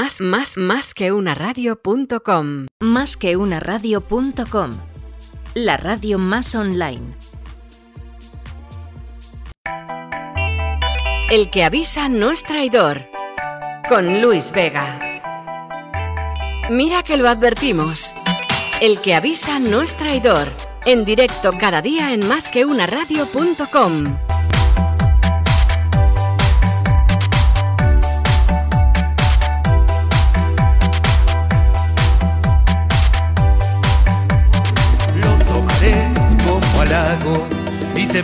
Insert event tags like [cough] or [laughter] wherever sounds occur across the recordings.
Más, más, más que una radio.com. Más que una radio.com. La radio más online. El que avisa no es traidor. Con Luis Vega. Mira que lo advertimos. El que avisa no es traidor. En directo cada día en másqueunaradio.com. Lo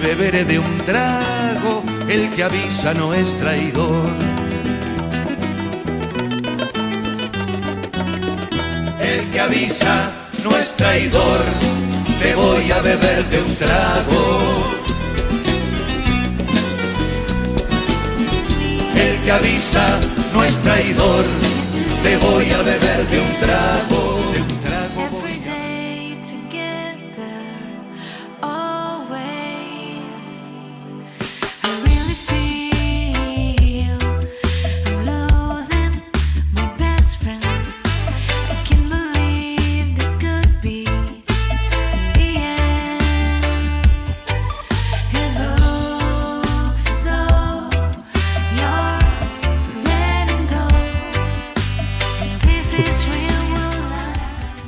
beberé de un trago. El que avisa no es traidor. El que avisa no es traidor. Te voy a beber de un trago. El que avisa no es traidor. Te voy a beber de un trago.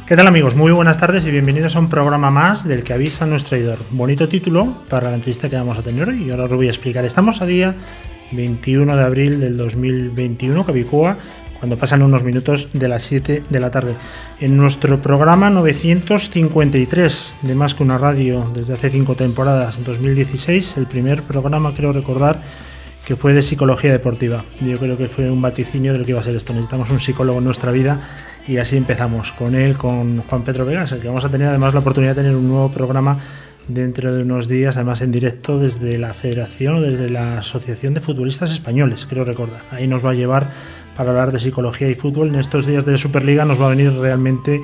¿Qué tal amigos? Muy buenas tardes y bienvenidos a un programa más del que avisa nuestro traidor. Bonito título para la entrevista que vamos a tener hoy y ahora os lo voy a explicar. Estamos a día 21 de abril del 2021, Capicúa, cuando pasan unos minutos de las 7 de la tarde. En nuestro programa 953 de Más que una radio desde hace 5 temporadas, en 2016, el primer programa creo recordar que fue de psicología deportiva. Yo creo que fue un vaticinio de lo que iba a ser esto. Necesitamos un psicólogo en nuestra vida y así empezamos con él, con Juan Pedro Vegas, el que vamos a tener además la oportunidad de tener un nuevo programa dentro de unos días, además en directo desde la Federación o desde la Asociación de Futbolistas Españoles, creo recordar. Ahí nos va a llevar para hablar de psicología y fútbol. En estos días de Superliga nos va a venir realmente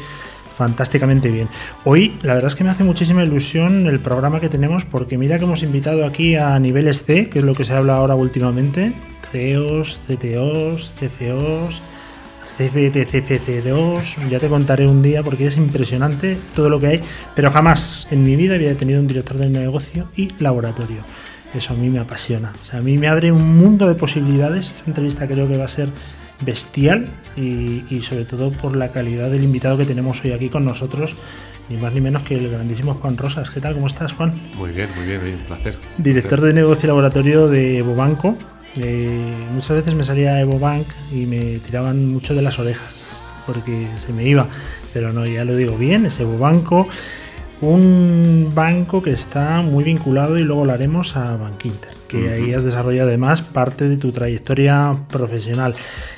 fantásticamente bien. Hoy la verdad es que me hace muchísima ilusión el programa que tenemos porque mira que hemos invitado aquí a niveles C, que es lo que se habla ahora últimamente, CEOs, CTOs, CFOs, CFTCFC2, ya te contaré un día porque es impresionante todo lo que hay, pero jamás en mi vida había tenido un director de negocio y laboratorio. Eso a mí me apasiona. O sea, a mí me abre un mundo de posibilidades. Esta entrevista creo que va a ser bestial y, y sobre todo por la calidad del invitado que tenemos hoy aquí con nosotros, ni más ni menos que el grandísimo Juan Rosas. ¿Qué tal? ¿Cómo estás, Juan? Muy bien, muy bien, un placer. Director de negocio y laboratorio de Evobanco. Eh, muchas veces me salía Evobank y me tiraban mucho de las orejas porque se me iba. Pero no, ya lo digo bien, es Evobanco. Un banco que está muy vinculado y luego lo haremos a Bankinter, que ahí has desarrollado además parte de tu trayectoria profesional.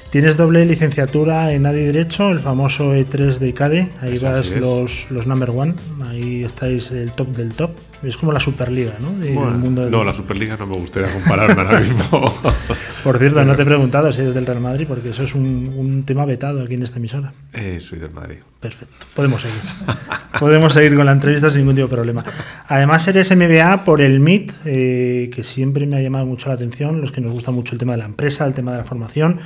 Tienes doble licenciatura en ADI Derecho, el famoso E3 de CADE, ahí Eso, vas los, los number one, ahí estáis el top del top. Es como la Superliga, ¿no? Del Bueno, mundo del- no, la Superliga no me gustaría compararme ahora mismo. [laughs] Por cierto, no te he preguntado si eres del Real Madrid, porque eso es un, un tema vetado aquí en esta emisora. Eh, soy del Madrid. Perfecto, podemos seguir. [laughs] podemos seguir con la entrevista sin ningún tipo de problema. Además, eres MBA por el MIT, eh, que siempre me ha llamado mucho la atención, los que nos gusta mucho el tema de la empresa, el tema de la formación.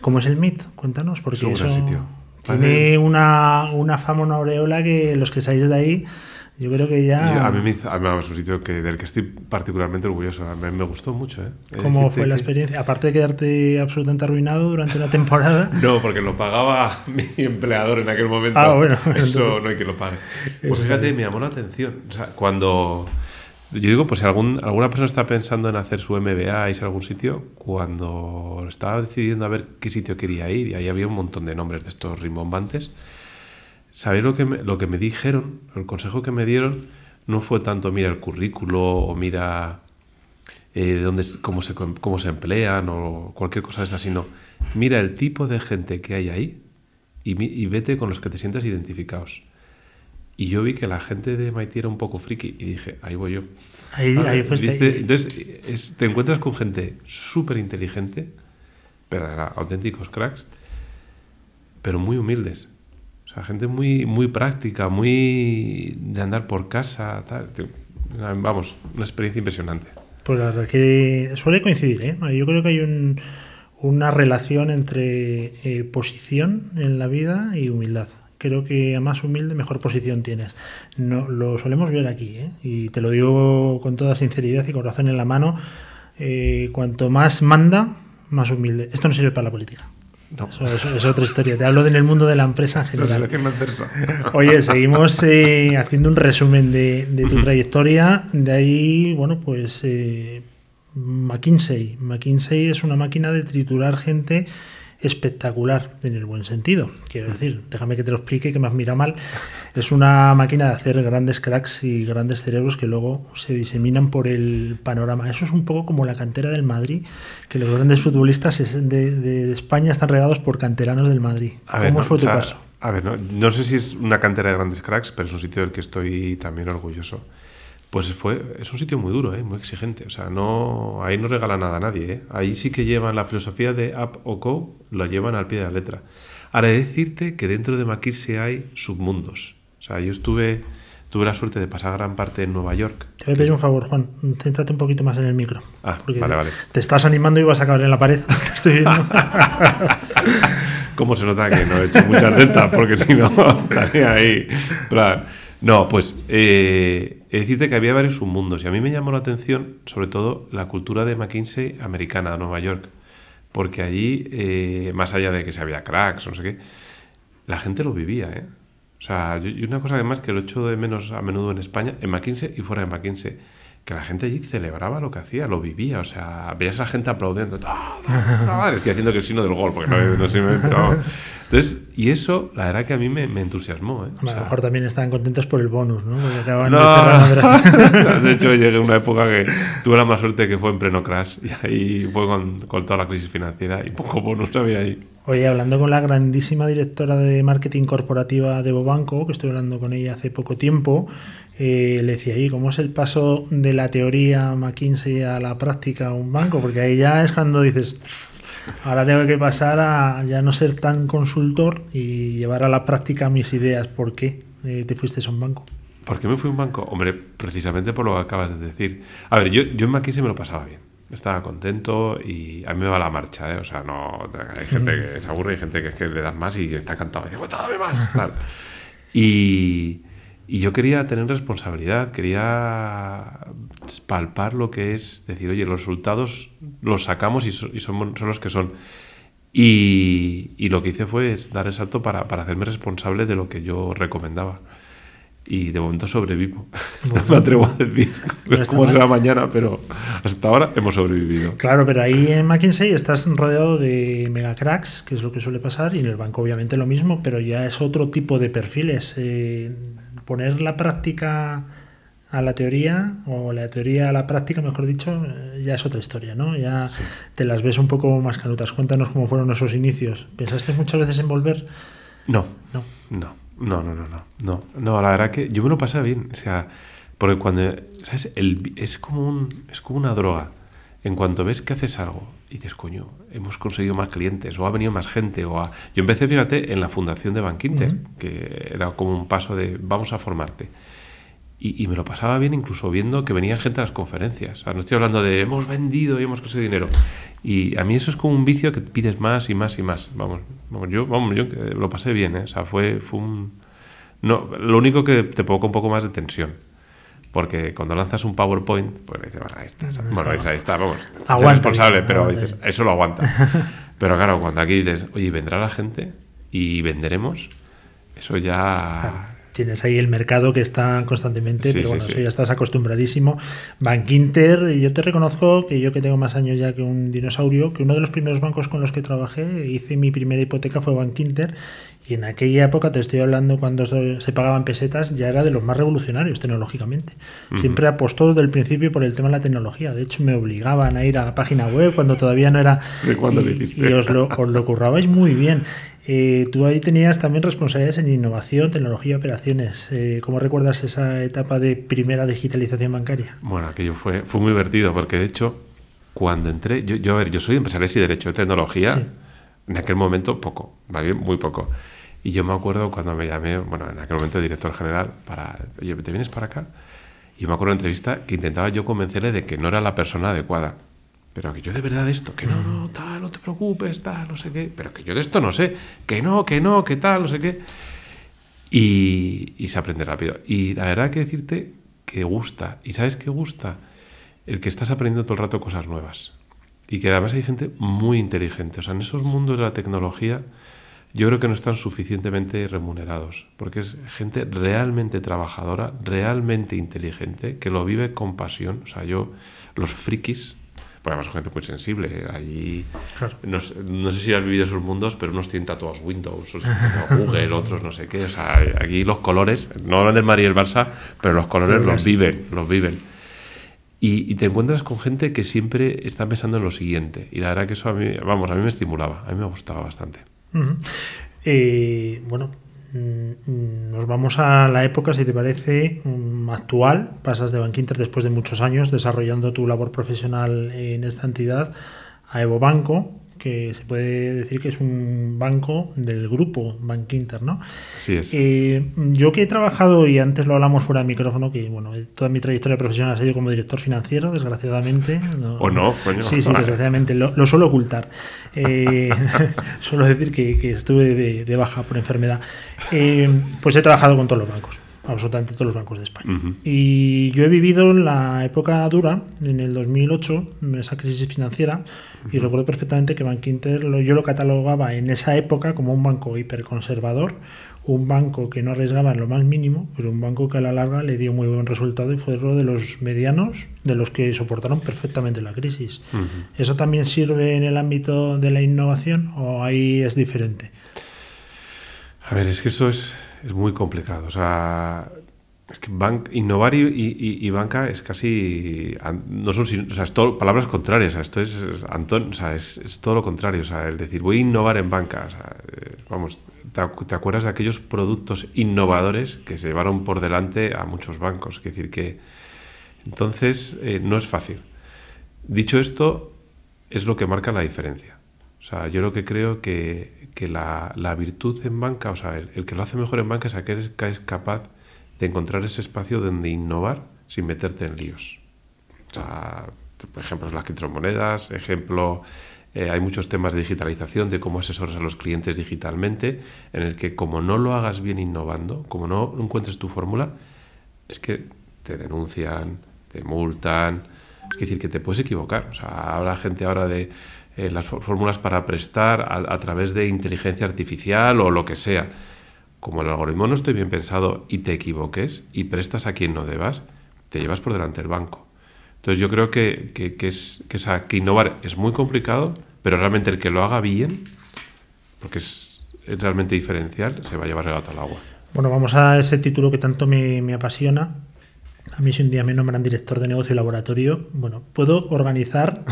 ¿Cómo es el MIT? Cuéntanos, porque Es un gran eso sitio. tiene Vale. una, una fama, una aureola que los que salís de ahí, yo creo que Y ya... a mí me hizo- a mí es un sitio que, del que estoy particularmente orgulloso. A mí me gustó mucho. ¿eh? ¿Cómo fue la que- experiencia? Aparte de quedarte absolutamente arruinado durante una temporada. [laughs] No, porque lo pagaba [laughs] mi empleador en aquel momento. Ah, bueno, Eso entonces- no hay que lo pague. Pues fíjate, me llamó la atención. O sea, cuando. Yo digo, pues si algún, alguna persona está pensando en hacer su MBA, irse a algún sitio, cuando estaba decidiendo a ver qué sitio quería ir, y ahí había un montón de nombres de estos rimbombantes, ¿sabéis lo que me, lo que me dijeron? El consejo que me dieron no fue tanto mira el currículo o mira eh, de dónde, cómo, se, cómo se emplean o cualquier cosa de esa, sino mira el tipo de gente que hay ahí y, y vete con los que te sientas identificados. Y yo vi que la gente de MIT era un poco friki y dije, ahí voy yo. Ahí, ¿Vale? ahí fuiste. ¿Viste? Entonces, es- te encuentras con gente súper inteligente, pero auténticos cracks, pero muy humildes. Sea, gente muy, muy práctica, muy de andar por casa, tal. Vamos, una experiencia impresionante. Pues la verdad que suele coincidir, ¿eh? Yo creo que hay un, una relación entre eh, posición en la vida y humildad. Creo que a más humilde, mejor posición tienes. No, lo solemos ver aquí, ¿eh? y te lo digo con toda sinceridad y corazón en la mano. eh, cuanto más manda, más humilde. Esto no sirve para la política. No. Eso, eso es otra historia. Te hablo de en el mundo de la empresa en general. Oye, seguimos eh, haciendo un resumen de, de tu trayectoria. De ahí, bueno, pues eh, McKinsey. McKinsey es una máquina de triturar gente espectacular, en el buen sentido. Quiero decir, déjame que te lo explique, que me has mirado mal. Es una máquina de hacer grandes cracks y grandes cerebros que luego se diseminan por el panorama. Eso es un poco como la cantera del Madrid, que los grandes futbolistas de, de España están regados por canteranos del Madrid. A ver, ¿Cómo no, fue o tu sea, caso? A ver, no, no sé si es una cantera de grandes cracks, pero es un sitio del que estoy también orgulloso. Pues fue, es un sitio muy duro, ¿eh? muy exigente. O sea, no, ahí no regala nada a nadie. ¿eh? Ahí sí que llevan la filosofía de Up o Co, lo llevan al pie de la letra. Ahora, he de decirte que dentro de McKinsey hay submundos. O sea, yo estuve, tuve la suerte de pasar gran parte en Nueva York. Te voy a pedir un favor, Juan. Céntrate un poquito más en el micro. Ah, Porque vale, vale. te estás animando y vas a caer en la pared. [laughs] Te estoy viendo. [laughs] ¿Cómo se nota que no he hecho muchas deltas? Porque si no, [laughs] estaría ahí. No, pues eh, de decirte que había varios submundos y a mí me llamó la atención sobre todo la cultura de McKinsey americana de Nueva York. Porque allí, eh, más allá de que se había cracks no sé qué, la gente lo vivía, ¿eh? O sea, y una cosa además que lo echo de menos a menudo en España, en McKinsey y fuera de McKinsey, que la gente allí celebraba lo que hacía, lo vivía, o sea, veías a la gente aplaudiendo, "Ah, ah, ah", estoy haciendo que el signo del gol, porque no, no sé, pero... Entonces, y eso, la verdad que a mí me, me entusiasmó, ¿eh? O a lo sea, mejor también están contentos por el bonus, ¿no? Porque acaban no, de [laughs] de hecho llegué a una época que tuve la más suerte que fue en pleno crash y ahí fue con, con toda la crisis financiera y poco bonus había ahí. Oye, hablando con la grandísima directora de marketing corporativa de Bobanco, que estuve hablando con ella hace poco tiempo, eh, le decía, ¿y cómo es el paso de la teoría McKinsey a la práctica a un banco? Porque ahí ya es cuando dices, ahora tengo que pasar a ya no ser tan consultor y llevar a la práctica mis ideas. ¿Por qué eh, te fuiste a un banco? ¿Por qué me fui a un banco? Hombre, precisamente por lo que acabas de decir. A ver, yo, yo en McKinsey me lo pasaba bien. Estaba contento y a mí me va la marcha, ¿eh? O sea, no... Hay gente que se aburre y gente que es que le das más y está encantado. Dice, "Cuenta, dame más! Tal. [laughs] Y, y yo quería tener responsabilidad, quería palpar lo que es decir, oye, los resultados los sacamos y, so- y son, son los que son. Y, y lo que hice fue dar el salto para, para hacerme responsable de lo que yo recomendaba. Y de momento sobrevivo. [laughs] No me atrevo a decir No cómo será mañana, pero hasta ahora hemos sobrevivido. Claro, pero ahí en McKinsey estás rodeado de mega cracks, que es lo que suele pasar, y en el banco obviamente lo mismo, pero ya es otro tipo de perfiles. Eh, poner la práctica a la teoría, o la teoría a la práctica, mejor dicho, eh, ya es otra historia, ¿no? Ya te las ves un poco más canutas. Cuéntanos cómo fueron esos inicios. ¿Pensaste muchas veces en volver? No, No. no, no, no, no, no, no, no, la verdad que yo me lo pasé bien, o sea, porque cuando, ¿sabes? El, es como un, es como una droga. En cuanto ves que haces algo y dices, coño, hemos conseguido más clientes, o ha venido más gente, o ha... Yo empecé, fíjate, en la fundación de Bankinter, que era como un paso de vamos a formarte. Y, y me lo pasaba bien incluso viendo que venía gente a las conferencias. O sea, no estoy hablando de hemos vendido y hemos conseguido dinero. Y a mí eso es como un vicio que pides más y más y más. Vamos, vamos yo, vamos, yo lo pasé bien, ¿eh? O sea, fue, fue un... No, lo único que te provoca un poco más de tensión. Porque cuando lanzas un PowerPoint, pues dices, "Ah, ahí está. Bueno, ahí está, ahí está, vamos. Aguanta responsable, pero aguanta dices, eso lo aguanta. [laughs] pero claro, cuando aquí dices, oye, vendrá la gente y venderemos, eso ya... Tienes ahí el mercado que está constantemente, Sí, pero sí, bueno, sí. eso ya estás acostumbradísimo. Bankinter, y yo te reconozco que yo que tengo más años ya que un dinosaurio, que uno de los primeros bancos con los que trabajé, hice mi primera hipoteca fue Bankinter, y en aquella época, te estoy hablando cuando se pagaban pesetas, ya era de los más revolucionarios tecnológicamente. Siempre apostó desde el principio por el tema de la tecnología. De hecho, me obligaban a ir a la página web cuando todavía no era... [laughs] Sé cuándo lo y, y os lo, os lo currabais muy bien. Eh, tú ahí tenías también responsabilidades en innovación, tecnología operaciones. Eh, ¿Cómo recuerdas esa etapa de primera digitalización bancaria? Bueno, aquello fue, fue muy divertido porque de hecho, cuando entré, yo, yo a ver, yo soy empresario y derecho de tecnología, Sí. en aquel momento poco, ¿vale? muy poco. Y yo me acuerdo cuando me llamé, bueno, en aquel momento el director general, para, oye, ¿te vienes para acá? Y me acuerdo en la entrevista que intentaba yo convencerle de que no era la persona adecuada. Pero que yo de verdad de esto, que no, no, tal, no te preocupes, tal, no sé qué. Pero que yo de esto no sé, que no, que no, que tal, no sé qué. Y, y se aprende rápido. Y la verdad que decirte que gusta. ¿Y sabes qué gusta? El que estás aprendiendo todo el rato cosas nuevas. Y que además hay gente muy inteligente. O sea, en esos mundos de la tecnología yo creo que no están suficientemente remunerados. Porque es gente realmente trabajadora, realmente inteligente, que lo vive con pasión. O sea, yo, los frikis, porque además son gente muy sensible. Allí, Claro. no, sé, no sé si has vivido esos mundos, pero unos tienen tatuados Windows, otros [laughs] Google, otros no sé qué. O sea, aquí los colores, no hablan del Madrid y el Barça, pero los colores Pero los viven, los viven. Y, y te encuentras con gente que siempre está pensando en lo siguiente. Y la verdad que eso a mí, vamos, a mí me estimulaba, a mí me gustaba bastante. Eh, bueno, mm, nos vamos a la época, si te parece, mm, actual. Pasas de Bankinter después de muchos años desarrollando tu labor profesional en esta entidad a Evo Banco, que se puede decir que es un banco del grupo Bankinter, ¿no? Así es. Eh, yo que he trabajado, y antes lo hablamos fuera de micrófono, que bueno, toda mi trayectoria profesional ha sido como director financiero, desgraciadamente. O no, coño. Sí, sí, desgraciadamente, lo, lo suelo ocultar. Eh, [laughs] [laughs] suelo decir que, que estuve de, de baja por enfermedad. Eh, pues he trabajado con todos los bancos, absolutamente todos los bancos de España. Y yo he vivido la época dura, en el 2008, esa crisis financiera, y recuerdo perfectamente que Bank Inter lo- yo lo catalogaba en esa época como un banco hiperconservador, un banco que no arriesgaba en lo más mínimo, pero un banco que a la larga le dio muy buen resultado y fue uno de los medianos de los que soportaron perfectamente la crisis. ¿Eso también sirve en el ámbito de la innovación o ahí es diferente? A ver, es que eso es, es muy complicado. O sea, es que ban- innovar y, banca es casi. No son, o es palabras contrarias. O esto es, es o sea, es, es todo lo contrario. O sea, el decir, voy a innovar en banca. Eh, vamos, te acuerdas de aquellos productos innovadores que se llevaron por delante a muchos bancos? Es decir, que. Entonces, eh, no es fácil. Dicho esto, es lo que marca la diferencia. Sea, yo lo que creo que, que la, la virtud en banca, o sea, el, el que lo hace mejor en banca es aquel que es capaz de encontrar ese espacio donde innovar sin meterte en líos. O sea, por ejemplo, las criptomonedas, ejemplo, eh, hay muchos temas de digitalización, de cómo asesoras a los clientes digitalmente, en el que como no lo hagas bien innovando, como no encuentres tu fórmula, es que te denuncian, te multan, es decir, que te puedes equivocar. O sea, habla gente ahora de eh, las fór- fórmulas para prestar a, través de inteligencia artificial o lo que sea. Como el algoritmo no esté bien pensado y te equivoques y prestas a quien no debas, te llevas por delante el banco. Entonces yo creo que, que, es, que, sea, que innovar es muy complicado, pero realmente el que lo haga bien, porque es, es realmente diferencial, se va a llevar el gato al agua. Bueno, vamos a ese título que tanto me, me apasiona. A mí si un día me nombran director de negocio y laboratorio, bueno, puedo organizar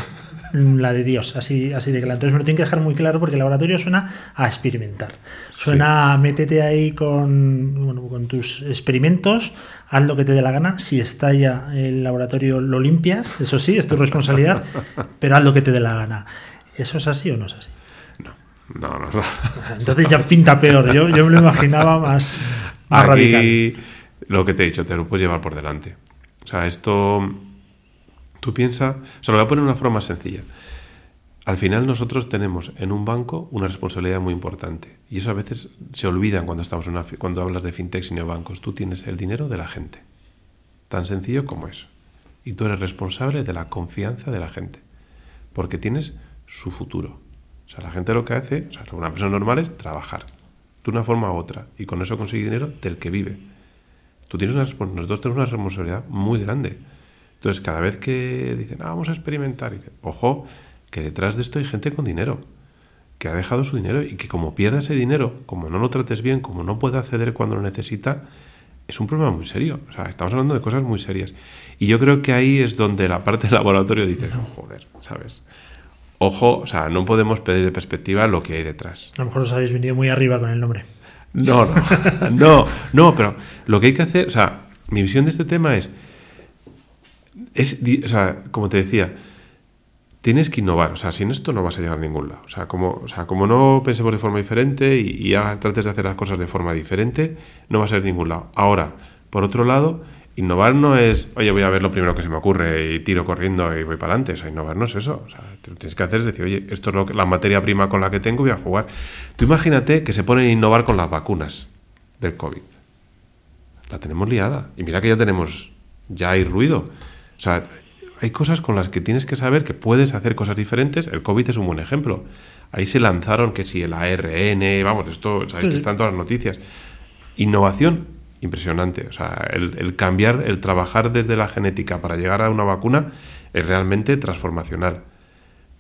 la de Dios, así, así de claro. Entonces me lo tienen que dejar muy claro porque el laboratorio suena a experimentar. Suena a métete ahí con, bueno, con tus experimentos, haz lo que te dé la gana. Si estalla el laboratorio, lo limpias, eso sí, es tu responsabilidad, [laughs] pero haz lo que te dé la gana. ¿Eso es así o no es así? No, no, no. Entonces ya pinta peor. Yo, yo me lo imaginaba más, más radical. Aquí, lo que te he dicho, te lo puedes llevar por delante. O sea, esto. Tú piensas. O sea, lo voy a poner de una forma sencilla. Al final, nosotros tenemos en un banco una responsabilidad muy importante. Y eso a veces se olvidan cuando, estamos en una, cuando hablas de fintechs y neobancos. Tú tienes el dinero de la gente. Tan sencillo como eso. Y tú eres responsable de la confianza de la gente. Porque tienes su futuro. O sea, la gente lo que hace, o sea, una persona normal es trabajar. De una forma u otra. Y con eso consigue dinero del que vive. Tú tienes una, nosotros tenemos una responsabilidad muy grande. Entonces, cada vez que dicen, ah, vamos a experimentar, dicen, ojo, que detrás de esto hay gente con dinero, que ha dejado su dinero y que como pierda ese dinero, como no lo trates bien, como no puede acceder cuando lo necesita, es un problema muy serio. O sea, estamos hablando de cosas muy serias. Y yo creo que ahí es donde la parte del laboratorio dice, "Oh, joder, ¿sabes? Ojo, o sea, no podemos perder de perspectiva lo que hay detrás. A lo mejor os habéis venido muy arriba con el nombre. No, no, [laughs] no, no, pero lo que hay que hacer, o sea, mi visión de este tema es, es, como te decía, tienes que innovar, o sea, sin esto no vas a llegar a ningún lado. O sea, como, o sea, como no pensemos de forma diferente y, y trates de hacer las cosas de forma diferente, no vas a ir a ningún lado. Ahora, por otro lado, Innovar no es, oye, voy a ver lo primero que se me ocurre y tiro corriendo y voy para adelante. O sea, innovar no es eso. O sea, lo que tienes que hacer es decir, oye, esto es lo que- la materia prima con la que tengo, voy a jugar. Tú imagínate que se ponen a innovar con las vacunas del COVID. La tenemos liada. Y mira que ya tenemos, ya hay ruido. O sea, hay cosas con las que tienes que saber que puedes hacer cosas diferentes. El COVID es un buen ejemplo. Ahí se lanzaron que si el ARN, vamos, esto, sabéis que Sí. están todas las noticias. Innovación, impresionante. O sea, el, el cambiar, el trabajar desde la genética para llegar a una vacuna es realmente transformacional.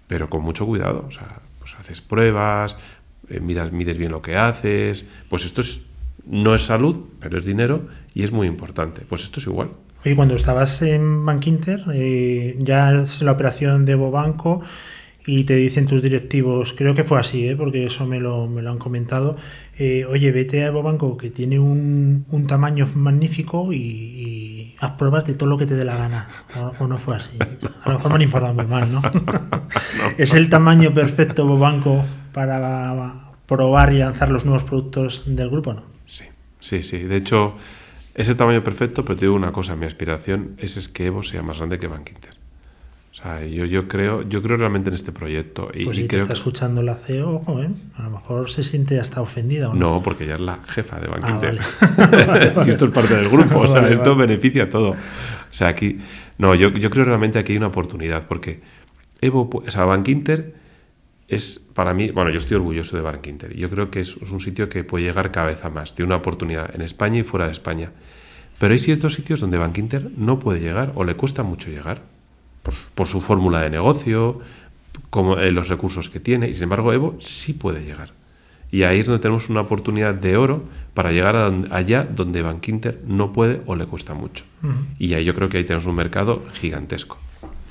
Pero con mucho cuidado. O sea, pues haces pruebas, eh, miras, mides bien lo que haces. Pues esto es, no es salud, pero es dinero y es muy importante. Pues esto es igual. Oye, cuando estabas en Bank Inter, eh, ya es la operación de Bobanco y te dicen tus directivos, creo que fue así, ¿eh? porque eso me lo, me lo han comentado, eh, oye, vete a Bobanco que tiene un, un tamaño magnífico y, y haz pruebas de todo lo que te dé la gana. O, o no fue así. A lo mejor me han informado muy mal, ¿no? [laughs] [laughs] es el tamaño perfecto Bobanco para probar y lanzar los nuevos productos del grupo, ¿no? Sí, sí, sí. De hecho, es el tamaño perfecto, pero te digo una cosa, mi aspiración es, es que Evo sea más grande que Bank Inter. O sea, yo, yo creo, yo creo realmente en este proyecto. Y, Pues y si te creo está que- escuchando la CEO, ojo, ¿eh? A lo mejor se siente hasta ofendida o no. No, porque ya es la jefa de Bank Ah, vale. [laughs] [laughs] Esto es parte del grupo, [laughs] o sea, esto beneficia a todo. O sea, aquí. No, yo, yo creo realmente aquí hay una oportunidad, porque Evo, o sea, Bank Inter es para mí, bueno, yo estoy orgulloso de Bank Inter. y Yo creo que es, es un sitio que puede llegar cada vez a más. Tiene una oportunidad en España y fuera de España. Pero hay ciertos sitios donde Bank Inter no puede llegar o le cuesta mucho llegar por, su- por su fórmula de negocio, como, eh, los recursos que tiene. Y sin embargo, Evo sí puede llegar. Y ahí es donde tenemos una oportunidad de oro para llegar a allá donde Bank Inter no puede o le cuesta mucho. Y ahí yo creo que ahí tenemos un mercado gigantesco.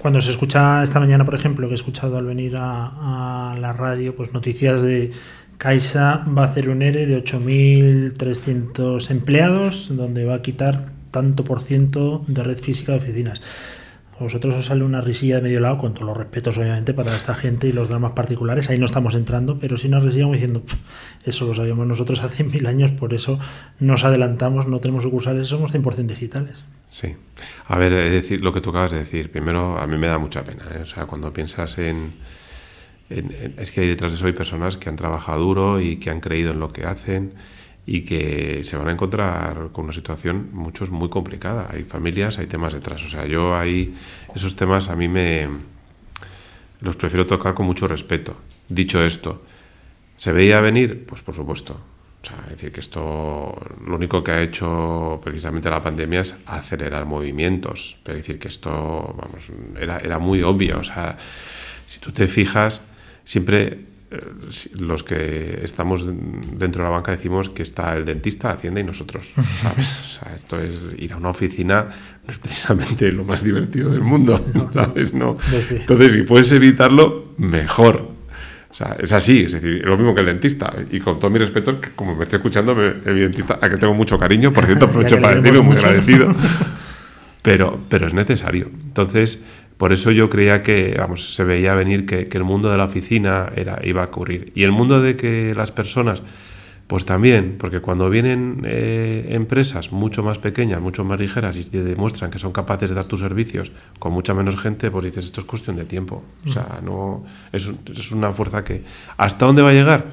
Cuando se escucha esta mañana, por ejemplo, que he escuchado al venir a, la radio, pues noticias de Caixa va a hacer un ERE de 8.300 empleados, donde va a quitar tanto por ciento de red física de oficinas. A vosotros os sale una risilla de medio lado, con todos los respetos, obviamente, para esta gente y los dramas particulares. Ahí no estamos entrando, pero sí una risilla diciendo, "Pff, eso lo sabíamos nosotros hace mil años, por eso nos adelantamos, no tenemos sucursales, somos 100% digitales. Sí. A ver, es decir, lo que tú acabas de decir, primero a mí me da mucha pena. ¿eh? O sea, cuando piensas en, Es que hay detrás de eso hay personas que han trabajado duro y que han creído en lo que hacen y que se van a encontrar con una situación, muchos, muy complicada. Hay familias, hay temas detrás. O sea, yo ahí, esos temas a mí me... Los prefiero tocar con mucho respeto. Dicho esto, ¿se veía venir? Pues por supuesto. O sea, es decir, que esto lo único que ha hecho precisamente la pandemia es acelerar movimientos. Pero es decir, que esto, vamos, era, era muy obvio. O sea, si tú te fijas, siempre eh, los que estamos dentro de la banca decimos que está el dentista, Hacienda y nosotros. ¿Sabes? O sea, esto es ir a una oficina no es precisamente lo más divertido del mundo. [laughs] ¿Sabes? No. Entonces, si puedes evitarlo, mejor. O sea, es así, es decir, lo mismo que el dentista. Y con todo mi respeto, que como me estoy escuchando, me- el dentista, a que tengo mucho cariño, por cierto, [laughs] aprovecho para decirlo, muy agradecido. Pero, pero es necesario. Entonces, por eso yo creía que, vamos, se veía venir que, que el mundo de la oficina era, iba a ocurrir. Y el mundo de que las personas, pues también, porque cuando vienen eh, empresas mucho más pequeñas, mucho más ligeras y te demuestran que son capaces de dar tus servicios con mucha menos gente, pues dices, esto es cuestión de tiempo. O sea, no es, es una fuerza que... ¿Hasta dónde va a llegar?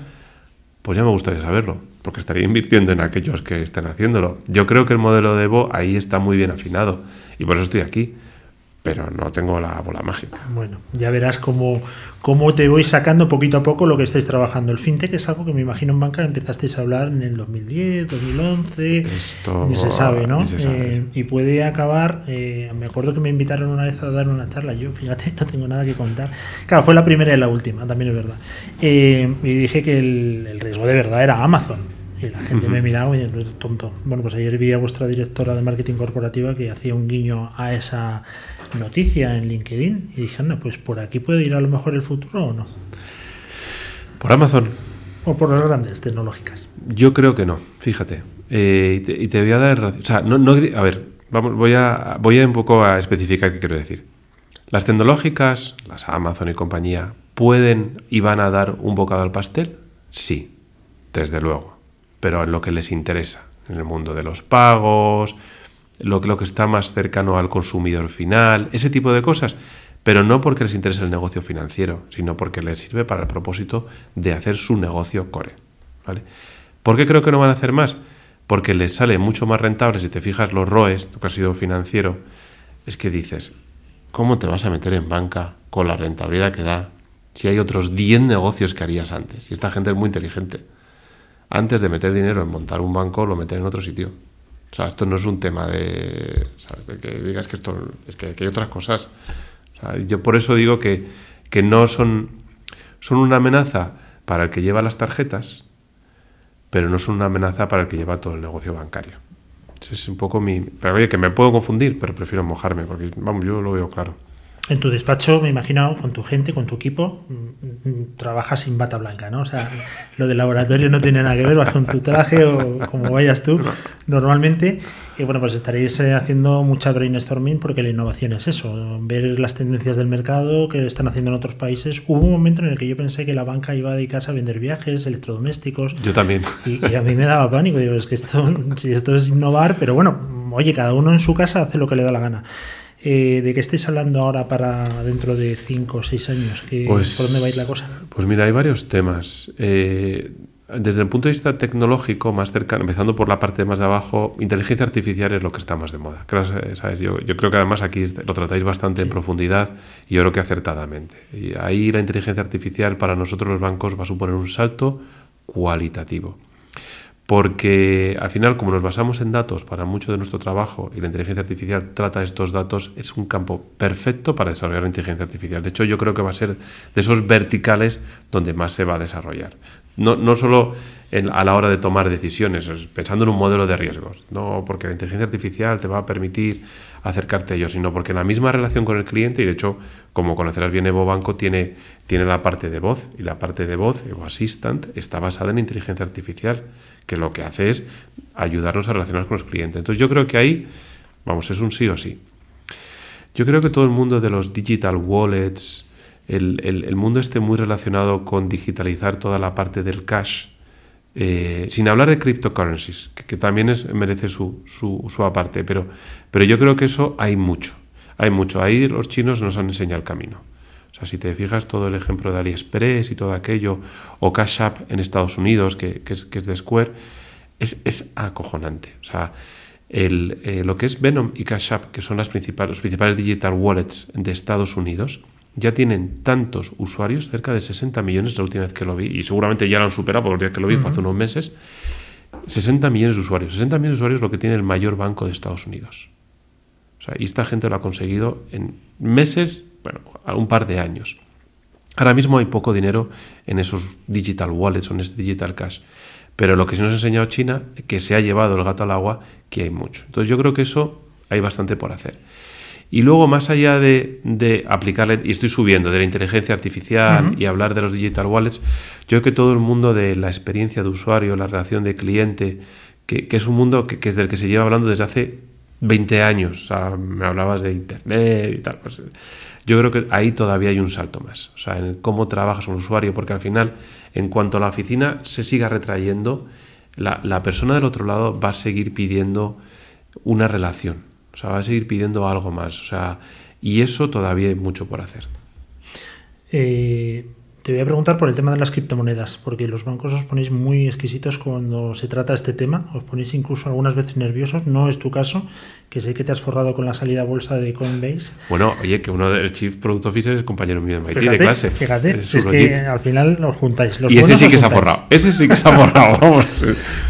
Pues ya me gustaría saberlo, porque estaría invirtiendo en aquellos que estén haciéndolo. Yo creo que el modelo de Evo ahí está muy bien afinado y por eso estoy aquí, pero no tengo la bola mágica. Bueno, ya verás cómo, cómo te voy sacando poquito a poco lo que estáis trabajando. El fintech es algo que me imagino en banca empezasteis a hablar en el 2010, 2011, Esto ni se sabe, ¿no? se sabe. Eh, y puede acabar, eh, me acuerdo que me invitaron una vez a dar una charla, yo fíjate, [laughs] no tengo nada que contar. Claro, fue la primera y la última, también es verdad. Eh, y dije que el, el riesgo de verdad era Amazon. Y la gente me miraba y decía, tonto. Bueno, pues ayer vi a vuestra directora de marketing corporativa que hacía un guiño a esa noticia en LinkedIn y dije, anda, pues por aquí puede ir a lo mejor el futuro o no. Por Amazon, O por las grandes tecnológicas. yo creo que no, fíjate. Eh, y, te, y te voy a dar razón. O sea, no, no, a ver, vamos, voy a, voy a un poco a especificar qué quiero decir. Las tecnológicas, las Amazon y compañía, ¿pueden y van a dar un bocado al pastel? Sí, desde luego. Pero en lo que les interesa, en el mundo de los pagos, lo, que- lo que está más cercano al consumidor final, ese tipo de cosas. Pero no porque les interese el negocio financiero, sino porque les sirve para el propósito de hacer su negocio core. ¿vale? ¿Por qué creo que no van a hacer más? Porque les sale mucho más rentable, si te fijas los ROEs, tú que sido financiero, es que dices, ¿cómo te vas a meter en banca con la rentabilidad que da si hay otros 10 negocios que harías antes? Y esta gente es muy inteligente. Antes de meter dinero en montar un banco, lo meten en otro sitio. O sea, esto no es un tema de, que digas que esto es que, hay otras cosas. Yo por eso digo que, que no son, son una amenaza para el que lleva las tarjetas, pero no son una amenaza para el que lleva todo el negocio bancario. Ese es un poco mi... Pero oye, que me puedo confundir, pero prefiero mojarme, porque vamos, yo lo veo claro. En tu despacho, me imagino, con tu gente, con tu equipo, mm, mm, trabajas sin bata blanca, ¿no? O sea, [laughs] lo del laboratorio no tiene nada que ver, vas con tu traje o como vayas tú normalmente. Y bueno, pues estaréis eh, haciendo mucha brainstorming porque la innovación es eso, ver las tendencias del mercado que están haciendo en otros países. Hubo un momento en el que yo pensé que la banca iba a dedicarse a vender viajes, electrodomésticos, Yo también. y, y a mí me daba pánico, digo, es que esto, [laughs] si esto es innovar, pero bueno, oye, cada uno en su casa hace lo que le da la gana. Eh, ¿De qué estáis hablando ahora para dentro de 5 o 6 años? ¿Qué- Pues- ¿Por dónde va a ir la cosa? Pues mira, hay varios temas. Eh, desde el punto de vista tecnológico, más cercano, empezando por la parte más de abajo, inteligencia artificial es lo que está más de moda. Eh, ¿sabes? Yo, yo creo que además aquí lo tratáis bastante en profundidad y yo creo que acertadamente. Y ahí la inteligencia artificial para nosotros los bancos va a suponer un salto cualitativo. Porque al final, como nos basamos en datos para mucho de nuestro trabajo y la inteligencia artificial trata estos datos, es un campo perfecto para desarrollar la inteligencia artificial. De hecho, yo creo que va a ser de esos verticales donde más se va a desarrollar. No, no solo en- a la hora de tomar decisiones, es pensando en un modelo de riesgos, no porque la inteligencia artificial te va a permitir acercarte a ello, sino porque la misma relación con el cliente, y de hecho, como conocerás bien, Evo Banco tiene, tiene la parte de voz, y la parte de voz, Evo Assistant, está basada en inteligencia artificial, que lo que hace es ayudarnos a relacionarnos con los clientes. Entonces yo creo que ahí, vamos, es un sí o sí. Yo creo que todo el mundo de los digital wallets, el, el- mundo esté muy relacionado con digitalizar toda la parte del cash, eh, sin hablar de cryptocurrencies, que, que también es, merece su, su, su aparte, pero, pero yo creo que eso hay mucho, hay mucho. Ahí los chinos nos han enseñado el camino. Sea, si te fijas todo el ejemplo de AliExpress y todo aquello, o Cash App en Estados Unidos, que, que es, que es de Square, es, es acojonante. O sea, el, eh, lo que es Venom y Cash App, que son las principales, los principales digital wallets de Estados Unidos, ya tienen tantos usuarios, cerca de 60 millones la última vez que lo vi, y seguramente ya lo han superado, porque el día que lo vi fue hace unos meses. 60 millones de usuarios. 60 millones de usuarios es lo que tiene el mayor banco de Estados Unidos. O sea, y esta gente lo ha conseguido en meses, bueno, un par de años. Ahora mismo hay poco dinero en esos digital wallets o en ese digital cash. Pero lo que sí nos ha enseñado China, que se ha llevado el gato al agua, que hay mucho. Entonces yo creo que eso hay bastante por hacer. Y luego, más allá de, de aplicarle, y estoy subiendo, de la inteligencia artificial y hablar de los digital wallets, yo creo que todo el mundo de la experiencia de usuario, la relación de cliente, que, que es un mundo que, que es del que se lleva hablando desde hace 20 años. O sea, me hablabas de internet y tal. Pues, yo creo que ahí todavía hay un salto más. O sea, en cómo trabajas el usuario, porque al final, en cuanto a la oficina se siga retrayendo, la, la persona del otro lado va a seguir pidiendo una relación. O sea, va a seguir pidiendo algo más. O sea, y eso todavía hay mucho por hacer. Eh, te voy a preguntar por el tema de las criptomonedas, porque los bancos os ponéis muy exquisitos cuando se trata este tema, os ponéis incluso algunas veces nerviosos, no es tu caso, que sé que te has forrado con la salida a bolsa de Coinbase. Bueno, oye, que uno del Chief Product Officer es compañero mío de MIT de clase. fíjate, Es si es que al final os juntáis. Los Y ese sí que se ha forrado. Ese sí que se ha forrado, vamos.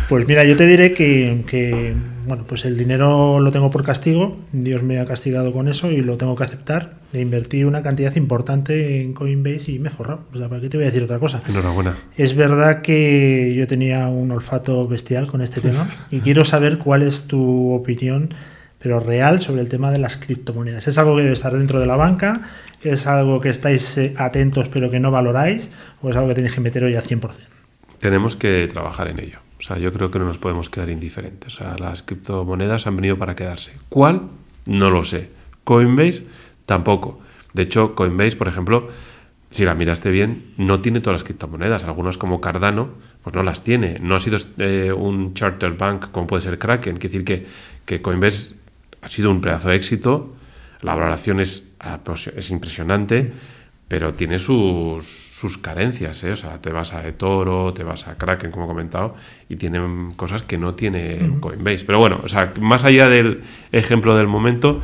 Pues mira, yo te diré que, que, bueno, pues el dinero lo tengo por castigo, Dios me ha castigado con eso y lo tengo que aceptar. E invertí una cantidad importante en Coinbase y me he forrado. O sea, ¿para qué te voy a decir otra cosa? Enhorabuena. Es verdad que yo tenía un olfato bestial con este tema [laughs] y quiero saber cuál es tu opinión, pero real, sobre el tema de las criptomonedas. ¿Es algo que debe estar dentro de la banca? ¿Es algo que estáis eh, atentos pero que no valoráis? ¿O es algo que tenéis que meter hoy al 100%? Tenemos que trabajar en ello. O sea, yo creo que no nos podemos quedar indiferentes. O sea, las criptomonedas han venido para quedarse. ¿Cuál? No lo sé. Coinbase tampoco. De hecho, Coinbase, por ejemplo, si la miraste bien, no tiene todas las criptomonedas. Algunas como Cardano, pues no las tiene. No ha sido eh, un charter bank como puede ser Kraken. Quiere decir que, que Coinbase ha sido un pedazo de éxito. La valoración es, es impresionante, pero tiene sus, sus carencias. ¿eh? O sea, te vas a eToro, te vas a Kraken, como he comentado, y tienen cosas que no tiene Coinbase. Pero bueno, o sea, más allá del ejemplo del momento,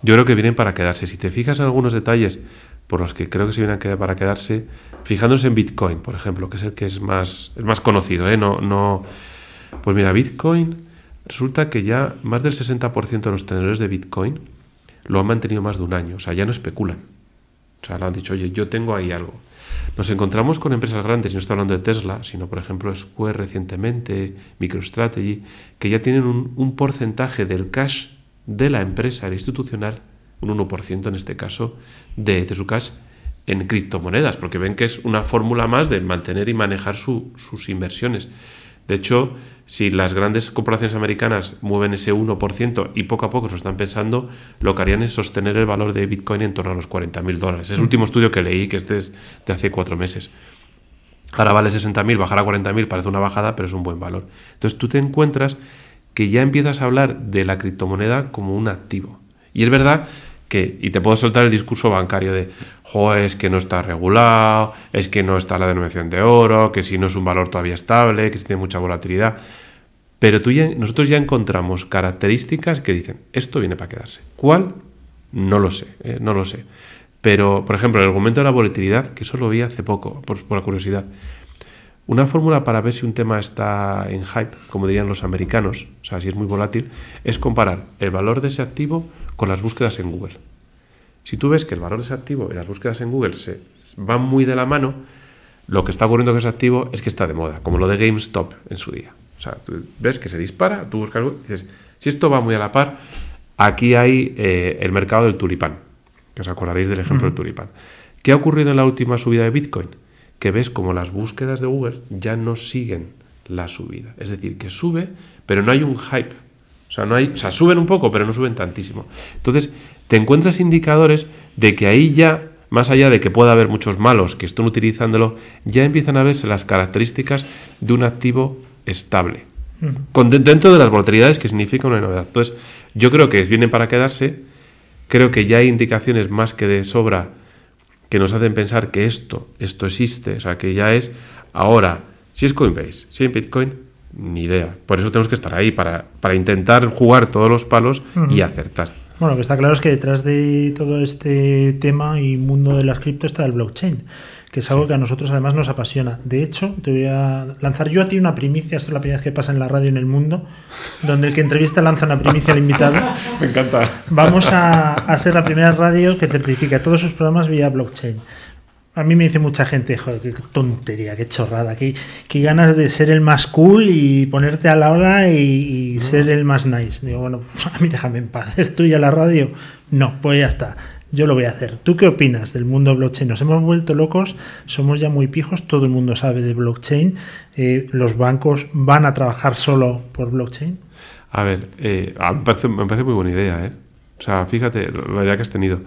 yo creo que vienen para quedarse. Si te fijas en algunos detalles por los que creo que se vienen a quedar para quedarse, fijándose en Bitcoin, por ejemplo, que es el que es más, es más conocido, ¿eh? No, no, pues mira, Bitcoin resulta que ya más del 60% de los tenedores de Bitcoin lo han mantenido más de un año, o sea, ya no especulan. O sea, le han dicho, oye, yo tengo ahí algo. Nos encontramos con empresas grandes, no estoy hablando de Tesla, sino por ejemplo Square recientemente, MicroStrategy, que ya tienen un, porcentaje del cash de la empresa, el institucional, un 1% en este caso, de, de su cash en criptomonedas, porque ven que es una fórmula más de mantener y manejar su- sus inversiones. De hecho, si las grandes corporaciones americanas mueven ese 1% y poco a poco se están pensando, lo que harían es sostener el valor de Bitcoin en torno a los 40 mil dólares. Es el último estudio que leí, que este es de hace cuatro meses. Ahora vale 60.000, bajar a 40.000 parece una bajada, pero es un buen valor. Entonces tú te encuentras que ya empiezas a hablar de la criptomoneda como un activo. Y es verdad y te puedo soltar el discurso bancario de, jo, es que no está regulado, es que no está la denominación de oro, que si no es un valor todavía estable, que si tiene mucha volatilidad. Pero tú nosotros ya encontramos características que dicen, esto viene para quedarse. ¿Cuál? No lo sé, eh, no lo sé. Pero, por ejemplo, el argumento de la volatilidad, que eso lo vi hace poco, por, por la curiosidad. Una fórmula para ver si un tema está en hype, como dirían los americanos, o sea, si es muy volátil, es comparar el valor de ese activo con las búsquedas en Google. Si tú ves que el valor de ese activo y las búsquedas en Google se van muy de la mano, lo que está ocurriendo con ese activo es que está de moda, como lo de GameStop en su día. O sea, tú ves que se dispara, tú buscas y dices, si esto va muy a la par, aquí hay eh, el mercado del tulipán, que os acordaréis del ejemplo del tulipán. ¿Qué ha ocurrido en la última subida de Bitcoin? Que ves como las búsquedas de Google ya no siguen la subida. Es decir, que sube, pero no hay un hype. O sea, no hay, o sea, suben un poco, pero no suben tantísimo. Entonces, te encuentras indicadores de que ahí ya, más allá de que pueda haber muchos malos que estén utilizándolo, ya empiezan a verse las características de un activo estable. Con, de- dentro de las volatilidades que significa una novedad. Entonces, yo creo que vienen para quedarse. Creo que ya hay indicaciones más que de sobra que nos hacen pensar que esto, esto existe, o sea, que ya es ahora, si es Coinbase, si es Bitcoin, ni idea. Por eso tenemos que estar ahí, para, para intentar jugar todos los palos y acertar. Bueno, lo que está claro es que detrás de todo este tema y mundo de las cripto está el blockchain, que es algo que a nosotros además nos apasiona. De hecho, te voy a lanzar yo a ti una primicia, esto es la primera vez que pasa en la radio en el mundo, donde el que entrevista lanza una primicia al invitado. [laughs] Me encanta. Vamos a, a ser la primera radio que certifica todos sus programas vía blockchain. A mí me dice mucha gente, joder, qué tontería, qué chorrada, qué, qué ganas de ser el más cool y ponerte a la hora y, y ser el más nice. Digo, bueno, [laughs] a mí déjame en paz, [laughs] ¿es tuya la radio? No, pues ya está, yo lo voy a hacer. ¿Tú qué opinas del mundo blockchain? Nos hemos vuelto locos, somos ya muy pijos, todo el mundo sabe de blockchain. Eh, ¿Los bancos van a trabajar solo por blockchain? A ver, eh, me, parece, me parece muy buena idea, ¿eh? O sea, fíjate la idea que has tenido.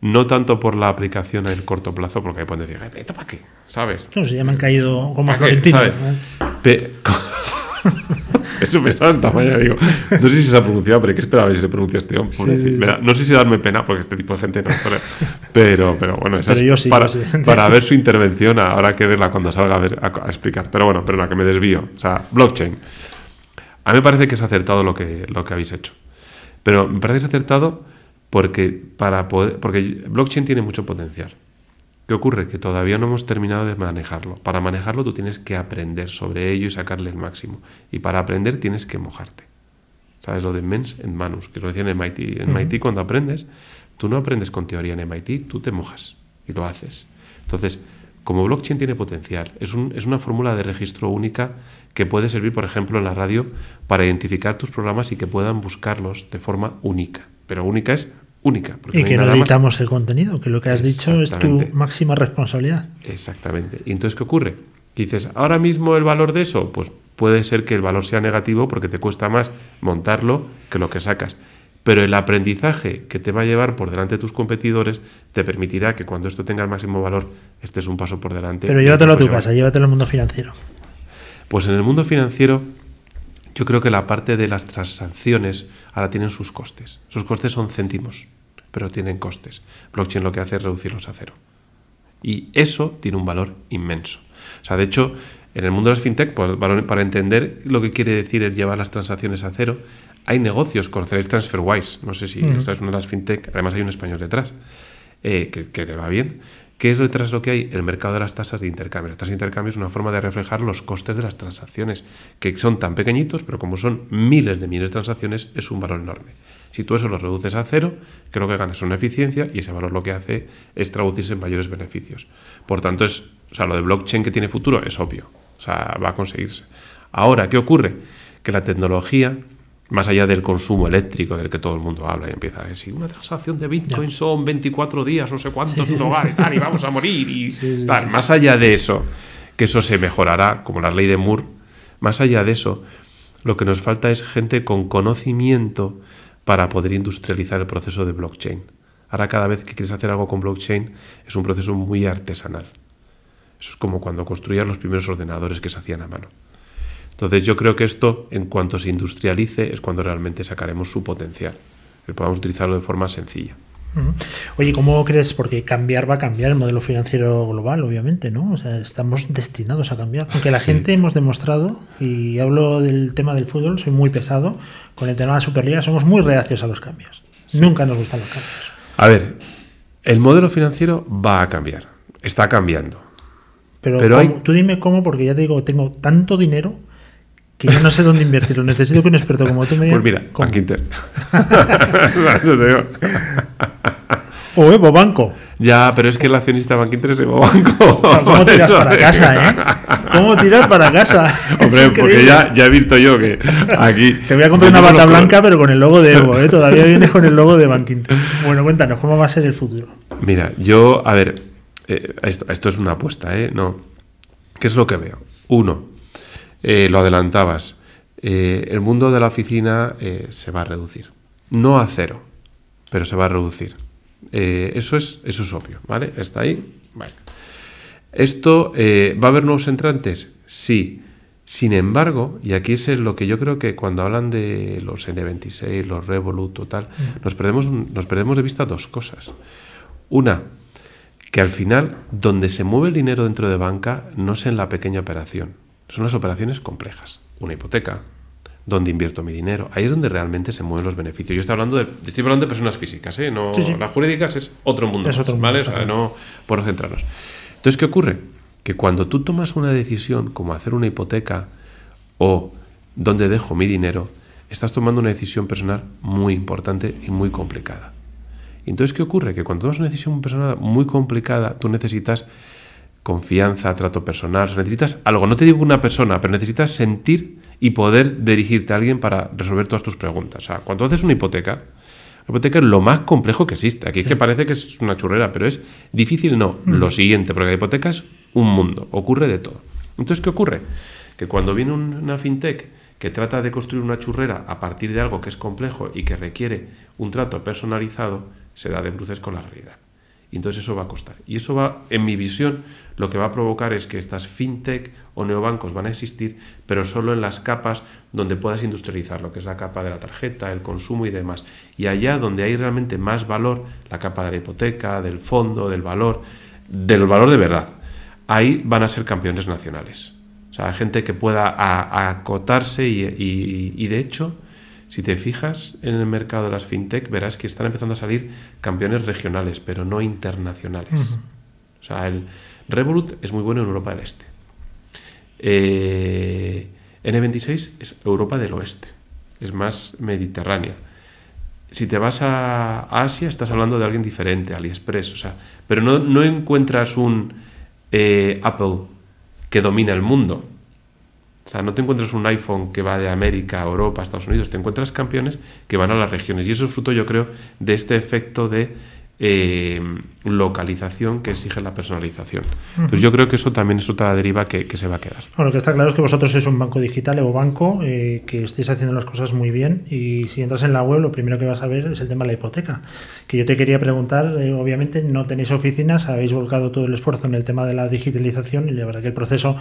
No tanto por la aplicación a el corto plazo, porque ahí pueden decir, ¿esto para qué? ¿Sabes? No sé, ya me han caído como ¿Para qué? Florentino. ¿Sabes? ¿eh? Pe- [laughs] Eso me estaba esta mañana, digo. No sé si se ha pronunciado, pero hay que esperar a ver si se pronuncia este hombre. sí, Me da- No sé si darme pena, porque este tipo de gente no. Pero, pero, pero bueno, esa Pero es sí, para, yo sí. para ver su intervención, habrá que verla cuando salga a, ver, a, a explicar. Pero bueno, perdona, que me desvío. O sea, blockchain. A mí me parece que es acertado lo que, lo que habéis hecho. Pero me parece que es acertado porque, para poder, porque blockchain tiene mucho potencial. ¿Qué ocurre? Que todavía no hemos terminado de manejarlo. Para manejarlo tú tienes que aprender sobre ello y sacarle el máximo. Y para aprender tienes que mojarte. ¿Sabes lo de mens en manus? Que lo decían en MIT. En MIT cuando aprendes, tú no aprendes con teoría en MIT, tú te mojas y lo haces. Entonces, como blockchain tiene potencial, es, un- es una fórmula de registro única que puede servir, por ejemplo, en la radio para identificar tus programas y que puedan buscarlos de forma única. Pero única es única. Y que no más. editamos el contenido, que lo que has dicho es tu máxima responsabilidad. Exactamente. ¿Y entonces qué ocurre? Que dices, ahora mismo el valor de eso, pues puede ser que el valor sea negativo porque te cuesta más montarlo que lo que sacas. Pero el aprendizaje que te va a llevar por delante de tus competidores te permitirá que cuando esto tenga el máximo valor estés un paso por delante. Pero llévatelo a tu casa, llévatelo al mundo financiero. Pues en el mundo financiero yo creo que la parte de las transacciones ahora tienen sus costes. Sus costes son céntimos, pero tienen costes. Blockchain lo que hace es reducirlos a cero. Y eso tiene un valor inmenso. O sea, de hecho, en el mundo de las fintech, pues, para entender lo que quiere decir el llevar las transacciones a cero, hay negocios, conoceréis TransferWise, no sé si esta es una de las fintech, además hay un español detrás, eh, que, que le va bien. ¿Qué es detrás lo que hay? El mercado de las tasas de intercambio. Las tasas de intercambio es una forma de reflejar los costes de las transacciones, que son tan pequeñitos, pero como son miles de miles de transacciones, es un valor enorme. Si tú eso lo reduces a cero, creo que ganas una eficiencia y ese valor lo que hace es traducirse en mayores beneficios. Por tanto, es, o sea, lo de blockchain que tiene futuro es obvio. O sea, va a conseguirse. Ahora, ¿qué ocurre? Que la tecnología, más allá del consumo eléctrico del que todo el mundo habla y empieza a decir, una transacción de Bitcoin son 24 días, no sé cuántos, un hogar y tal, y vamos a morir. Y tal. Más allá de eso, que eso se mejorará, como la ley de Moore, más allá de eso, lo que nos falta es gente con conocimiento para poder industrializar el proceso de blockchain. Ahora cada vez que quieres hacer algo con blockchain es un proceso muy artesanal. Eso es como cuando construías los primeros ordenadores que se hacían a mano. Entonces yo creo que esto, en cuanto se industrialice, es cuando realmente sacaremos su potencial. Que podamos utilizarlo de forma sencilla. Oye, ¿cómo crees? Porque cambiar va a cambiar el modelo financiero global, obviamente, ¿no? O sea, estamos destinados a cambiar. Aunque la Sí. gente hemos demostrado, y hablo del tema del fútbol, soy muy pesado, con el tema de la Superliga somos muy reacios a los cambios. Nunca nos gustan los cambios. A ver, el modelo financiero va a cambiar. Está cambiando. Pero, Pero ¿cómo? hay- tú dime cómo, porque ya te digo, tengo tanto dinero que yo no sé dónde invertirlo. Necesito que un experto como tú me diga. Pues mira, cómo. Bank Inter. Eso te digo. [laughs] O Evo Banco. Ya, pero es que el accionista de Bank Inter es Evo Banco. ¿Cómo [laughs] tiras para casa, eh? ¿Cómo tiras para casa? [laughs] Hombre, porque ya, ya he visto yo que aquí. Te voy a comprar una bata blanca, pero con el logo de Evo, ¿eh? Todavía vienes con el logo de Bank Inter. Bueno, cuéntanos, ¿cómo va a ser el futuro? Mira, yo, a ver, eh, esto, esto es una apuesta, ¿eh? No. ¿Qué es lo que veo? Uno, eh, lo adelantabas, eh, el mundo de la oficina eh, se va a reducir. No a cero, pero se va a reducir. Eso, es, eso es obvio, ¿vale? ¿Está ahí? Vale. ¿Esto va a haber nuevos entrantes? Sí. Sin embargo, y aquí es lo que yo creo que cuando hablan de los N26, los Revolut o tal, nos, perdemos, nos perdemos de vista dos cosas. Una, que al final, donde se mueve el dinero dentro de banca no es en la pequeña operación, son las operaciones complejas. Una hipoteca, donde invierto mi dinero, ahí es donde realmente se mueven los beneficios. Yo estoy hablando de, estoy hablando de personas físicas, ¿eh? no, Sí, sí. las jurídicas es otro mundo, Es más, otro mundo, ¿vale? O sea, no por centrarnos. Entonces, ¿qué ocurre? Que cuando tú tomas una decisión como hacer una hipoteca o dónde dejo mi dinero, estás tomando una decisión personal muy importante y muy complicada. Entonces, ¿qué ocurre? Que cuando tomas una decisión personal muy complicada, tú necesitas confianza, trato personal, o sea, necesitas algo, no te digo una persona, pero necesitas sentir y poder dirigirte a alguien para resolver todas tus preguntas. O sea, cuando haces una hipoteca, la hipoteca es lo más complejo que existe. Aquí es que parece que es una churrera, pero es difícil no. Lo siguiente, porque la hipoteca es un mundo, ocurre de todo. Entonces, ¿qué ocurre? Que cuando viene un- una fintech que trata de construir una churrera a partir de algo que es complejo y que requiere un trato personalizado, se da de bruces con la realidad. Entonces eso va a costar. Y eso va, en mi visión, lo que va a provocar es que estas fintech o neobancos van a existir, pero solo en las capas donde puedas industrializar, lo que es la capa de la tarjeta, el consumo y demás. Y allá donde hay realmente más valor, la capa de la hipoteca, del fondo, del valor, del valor de verdad, ahí van a ser campeones nacionales. O sea, gente que pueda acotarse y, de hecho, si te fijas en el mercado de las fintech, verás que están empezando a salir campeones regionales, pero no internacionales. O sea, el Revolut es muy bueno en Europa del Este. Eh, N26 es Europa del Oeste, es más mediterránea. Si te vas a Asia, estás hablando de alguien diferente, AliExpress, o sea, pero no, no encuentras un eh, Apple que domina el mundo. O sea, no te encuentras un iPhone que va de América a Europa, a Estados Unidos, te encuentras campeones que van a las regiones. Y eso es fruto, yo creo, de este efecto de eh, localización que exige la personalización. Entonces yo creo que eso también es otra deriva que, que se va a quedar. Bueno, lo que está claro es que vosotros sois un banco digital, Evo Banco, eh, que estáis haciendo las cosas muy bien y si entras en la web lo primero que vas a ver es el tema de la hipoteca. Que yo te quería preguntar, eh, obviamente no tenéis oficinas, habéis volcado todo el esfuerzo en el tema de la digitalización y la verdad que el proceso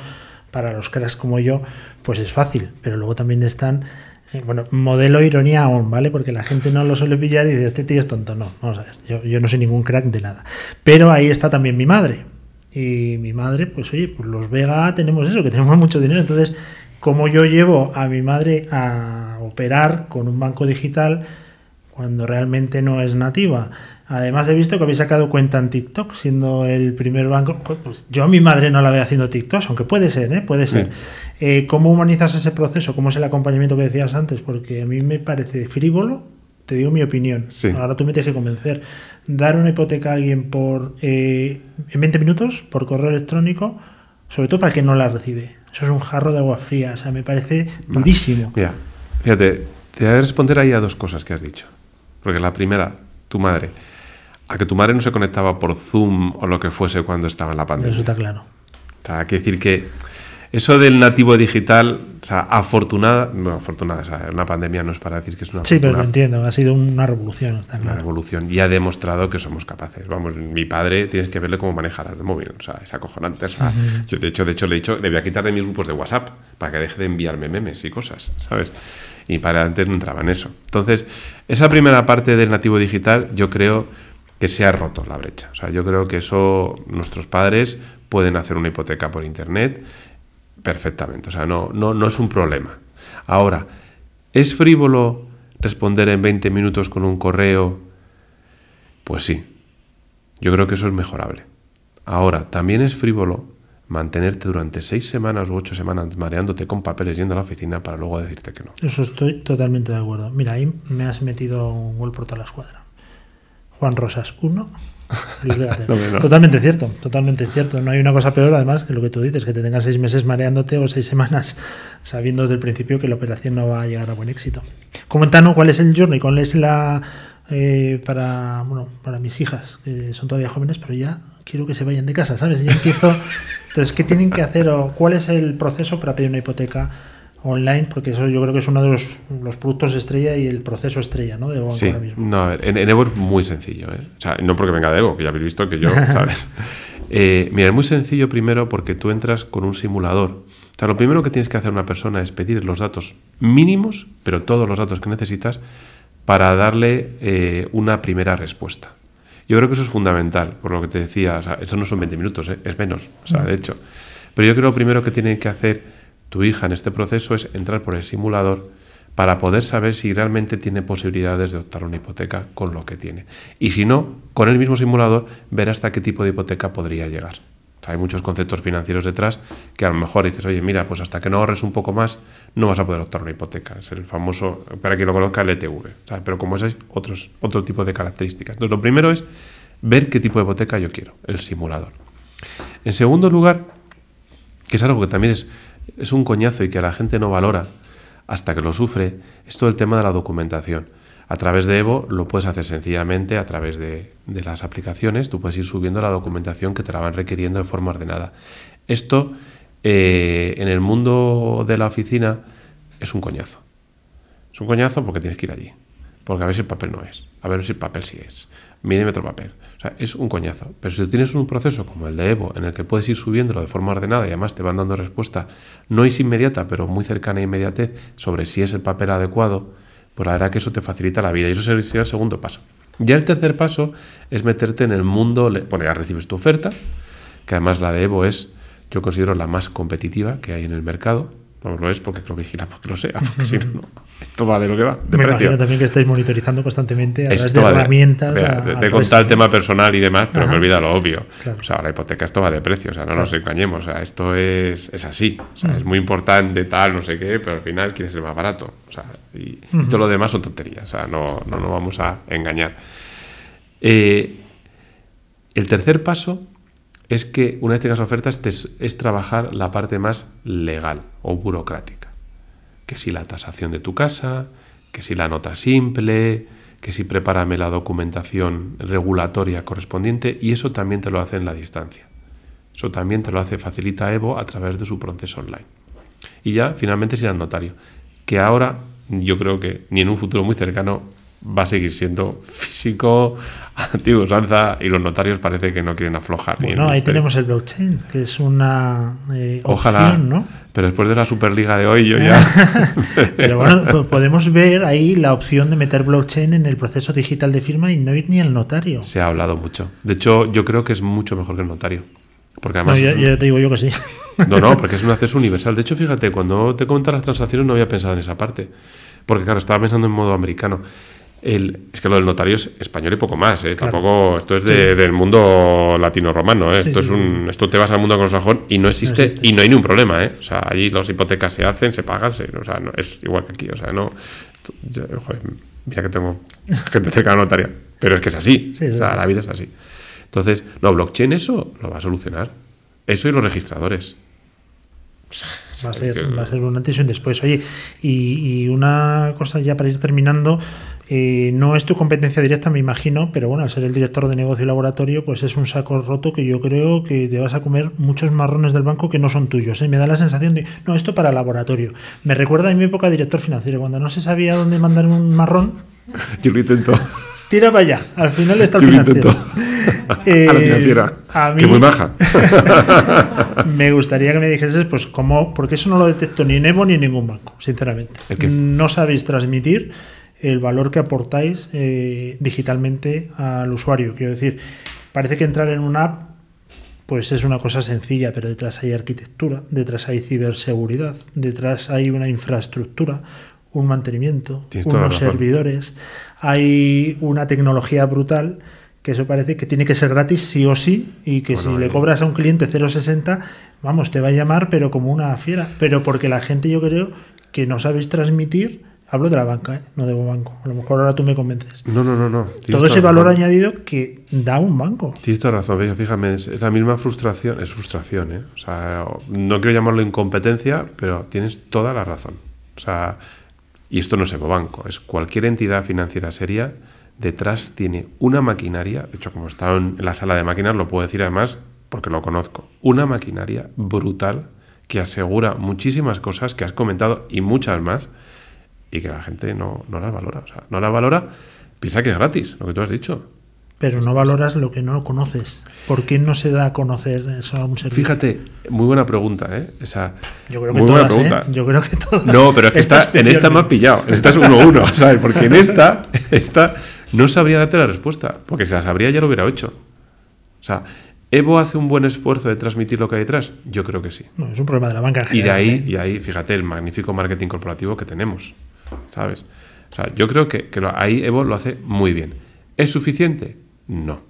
para los cracks como yo, pues es fácil, pero luego también están, eh, bueno, modelo ironía aún, ¿vale? Porque la gente no lo suele pillar y dice, este tío es tonto, no, vamos a ver, yo, no soy ningún crack de nada. Pero ahí está también mi madre. Y mi madre, pues oye, pues los Vega tenemos eso, que tenemos mucho dinero, entonces, como yo llevo a mi madre a operar con un banco digital cuando realmente no es nativa? Además he visto que habéis sacado cuenta en TikTok, siendo el primer banco. Pues yo a mi madre no la veo haciendo TikTok, aunque puede ser, ¿eh? Puede ser. Eh, ¿Cómo humanizas ese proceso? ¿Cómo es el acompañamiento que decías antes? Porque a mí me parece frívolo, te digo mi opinión. Sí. Ahora tú me tienes que convencer. Dar una hipoteca a alguien por eh, en 20 minutos, por correo electrónico, sobre todo para el que no la recibe. Eso es un jarro de agua fría, o sea, me parece durísimo. Mira, fíjate, te voy a responder ahí a dos cosas que has dicho. Porque la primera, tu madre. A que tu madre no se conectaba por Zoom o lo que fuese cuando estaba en la pandemia. Eso está claro. O sea, hay que decir que eso del nativo digital, o sea, afortunada, no afortunada, o sea, una pandemia no es para decir que es una Sí, pero lo entiendo, ha sido una revolución, está una claro. revolución y ha demostrado que somos capaces. Vamos, mi padre tienes que verle cómo maneja el móvil, o sea, es acojonante. o sea, Yo de hecho, de hecho le he dicho, le voy a quitar de mis grupos de WhatsApp para que deje de enviarme memes y cosas, ¿sabes? Y para antes no entraba en eso. Entonces, esa primera parte del nativo digital, yo creo que se ha roto la brecha. O sea, yo creo que eso nuestros padres pueden hacer una hipoteca por internet perfectamente. O sea, no, no, no es un problema. Ahora, ¿es frívolo responder en 20 minutos con un correo? Pues sí. Yo creo que eso es mejorable. Ahora, también es frívolo mantenerte durante seis semanas u ocho semanas mareándote con papeles yendo a la oficina para luego decirte que no. Eso estoy totalmente de acuerdo. Mira, ahí me has metido un gol por toda la escuadra. Juan Rosas 1. Luis Vega cero. No, hombre, no. Totalmente cierto, totalmente cierto. No hay una cosa peor, además, que lo que tú dices, que te tengas seis meses mareándote o seis semanas [laughs] sabiendo desde el principio que la operación no va a llegar a buen éxito. Coméntanos cuál es el journey, cuál es la. eh, para, bueno, para mis hijas, que son todavía jóvenes, pero ya quiero que se vayan de casa, ¿sabes? Ya empiezo. [laughs] Entonces, ¿qué tienen que hacer o cuál es el proceso para pedir una hipoteca online? Porque eso yo creo que es uno de los, los productos estrella y el proceso estrella, ¿no? De banco Sí, ahora mismo. no, a ver, en, en Evo es muy sencillo, ¿eh? O sea, no porque venga de Evo, que ya habéis visto que yo, [laughs] ¿sabes? Eh, mira, es muy sencillo primero porque tú entras con un simulador. O sea, lo primero que tienes que hacer una persona es pedir los datos mínimos, pero todos los datos que necesitas, para darle eh, una primera respuesta. Yo creo que eso es fundamental, por lo que te decía, o sea, eso no son 20 minutos, ¿eh? es menos, o sea, de hecho. Pero yo creo que lo primero que tiene que hacer tu hija en este proceso es entrar por el simulador para poder saber si realmente tiene posibilidades de optar una hipoteca con lo que tiene. Y si no, con el mismo simulador, ver hasta qué tipo de hipoteca podría llegar. Hay muchos conceptos financieros detrás que a lo mejor dices, oye, mira, pues hasta que no ahorres un poco más, no vas a poder optar una hipoteca. Es el famoso, para quien lo conozca, el ETV. Pero como hay otros, otro tipo de características. Entonces, lo primero es ver qué tipo de hipoteca yo quiero, el simulador. En segundo lugar, que es algo que también es, es un coñazo y que la gente no valora hasta que lo sufre, es todo el tema de la documentación. A través de Evo lo puedes hacer sencillamente a través de, las aplicaciones, tú puedes ir subiendo la documentación que te la van requiriendo de forma ordenada. Esto eh, en el mundo de la oficina es un coñazo. Es un coñazo porque tienes que ir allí. Porque a ver si el papel no es. A ver si el papel sí es. Mídeme otro papel. Es un coñazo. Pero si tienes un proceso como el de Evo, en el que puedes ir subiéndolo de forma ordenada y además te van dando respuesta, no es inmediata, pero muy cercana a inmediatez, sobre si es el papel adecuado, pues la verdad que eso te facilita la vida. Y eso sería el segundo paso. Ya el tercer paso es meterte en el mundo. Bueno, ya recibes tu oferta, que además la de Evo es, yo considero la más competitiva que hay en el mercado. Vamos, lo es porque lo vigilamos que lo sea, porque si no, no, [laughs] esto va de lo que va, de Me precio. imagino también que estáis monitorizando constantemente a través de herramientas. de, a- de- al de resto. contar el tema personal y demás, pero Ajá. me olvida lo obvio. Claro. O sea, la hipoteca esto va de precio, o sea, no nos engañemos, o sea, esto es, es así. O sea, es muy importante, tal, no sé qué, pero al final quieres el más barato. O sea, y, y todo lo demás son tonterías, o sea, no, no nos vamos a engañar. Eh, el tercer paso es que una vez tengas ofertas es, es trabajar la parte más legal o burocrática. Que si la tasación de tu casa, que si la nota simple, que si prepárame la documentación regulatoria correspondiente y eso también te lo hace en la distancia. Eso también te lo hace, facilita Evo a través de su proceso online. Y ya finalmente será el notario, que ahora yo creo que ni en un futuro muy cercano va a seguir siendo físico, [laughs] antiguo usanza, y los notarios parece que no quieren aflojar. Bueno, ahí tenemos el blockchain, que es una eh, Ojalá, opción, ¿no? pero después de la Superliga de hoy yo ya... [laughs] [laughs] Pero bueno, po- podemos ver ahí la opción de meter blockchain en el proceso digital de firma y no ir ni al notario. Se ha hablado mucho. De hecho, yo creo que es mucho mejor que el notario. Porque No, además... yo, un- yo te digo yo que sí. No, no, porque es un acceso universal. De hecho, fíjate, cuando te comentas las transacciones no había pensado en esa parte. Porque, claro, estaba pensando en modo americano. El, es que lo del notario es español y poco más, ¿eh? Claro. Tampoco, esto es de- del mundo latino-romano, ¿eh? Sí, esto, sí, es un, esto te vas al mundo anglosajón y no existe, No existe. y no hay ni un problema, ¿eh? O sea, allí las hipotecas se hacen, se pagan, se- o sea, no, es igual que aquí, o sea, no... yo- joder, mira que tengo [laughs] gente cerca de la notaria, pero es que es así, Sí, o sea, la vida es así. Entonces, no, blockchain eso lo va a solucionar. Eso y los registradores. Va a ser, que- va a ser un antes y un después. Oye, y, y una cosa ya para ir terminando, eh, no es tu competencia directa, me imagino, pero bueno, al ser el director de negocio y laboratorio, pues es un saco roto que yo creo que te vas a comer muchos marrones del banco que no son tuyos. ¿eh? Me da la sensación de, no, esto para laboratorio. Me recuerda a mi época de director financiero, cuando no se sabía dónde mandar un marrón, [laughs] Yo lo intento. tira para allá. Al final está el financiero. [laughs] Eh, a la financiera. a mí- Que muy baja. [laughs] Me gustaría que me dijeses, pues, cómo, porque eso no lo detecto ni en Evo ni en ningún banco, sinceramente. No sabéis transmitir el valor que aportáis eh, digitalmente al usuario. Quiero decir, parece que entrar en una app, pues es una cosa sencilla, pero detrás hay arquitectura, detrás hay ciberseguridad, detrás hay una infraestructura, un mantenimiento, Tienes unos servidores, hay una tecnología brutal que eso parece que tiene que ser gratis sí o sí y que Bueno, si le cobras a un cliente 0,60, vamos, te va a llamar pero como una fiera. Pero porque la gente yo creo que no sabéis transmitir, hablo de la banca, ¿eh? no de un banco, a lo mejor ahora tú me convences. No, no, no, no. Todo ese valor razón. añadido que da un banco. Tienes toda razón, fíjame, es, la misma frustración, es frustración, ¿eh? O sea, no quiero llamarlo incompetencia, pero tienes toda la razón. O sea, y esto no es banco, es cualquier entidad financiera seria, detrás tiene una maquinaria, de hecho, como he estado en la sala de máquinas, lo puedo decir además porque lo conozco, una maquinaria brutal que asegura muchísimas cosas que has comentado y muchas más, y que la gente no, no las valora. O sea, no las valora, piensa que es gratis, lo que tú has dicho. Pero no valoras lo que no conoces. ¿Por qué no se da a conocer eso a un servicio? Fíjate, muy buena pregunta, ¿eh? Esa, Yo creo que muy buena todas, ¿eh? pregunta. Yo creo que todas. No, pero es que esta, en esta me has pillado. En esta es 1-1, ¿sabes? Porque en esta, esta no sabría darte la respuesta. Porque si la sabría ya lo hubiera hecho. O sea, ¿Evo hace un buen esfuerzo de transmitir lo que hay detrás? Yo creo que sí. No, es un problema de la banca en Y de general. ahí, ¿eh? y de ahí, fíjate, el magnífico marketing corporativo que tenemos. ¿Sabes? O sea, yo creo que, que lo- ahí Evo lo hace muy bien. ¿Es suficiente? No.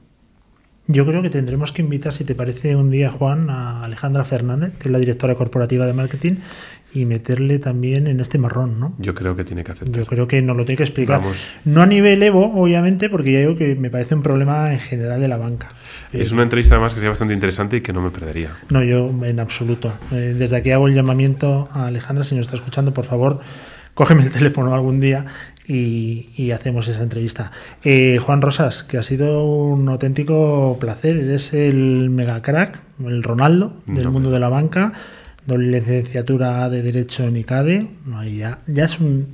Yo creo que tendremos que invitar, si te parece, un día, Juan, a Alejandra Fernández, que es la directora corporativa de marketing, y meterle también en este marrón, ¿no? Yo creo que tiene que aceptar. Yo creo que nos lo tiene que explicar. Vamos. No a nivel Evo, obviamente, porque ya digo que me parece un problema en general de la banca. Es una entrevista además que sería bastante interesante y que no me perdería. No, yo en absoluto. Eh, desde aquí hago el llamamiento a Alejandra, si nos está escuchando, por favor, cógeme el teléfono algún día y, y hacemos esa entrevista. Eh, Juan Rosas, que ha sido un auténtico placer. Eres el mega crack, el Ronaldo del No, mundo de la banca, doble licenciatura de Derecho en ICADE. No, ya, ya es un,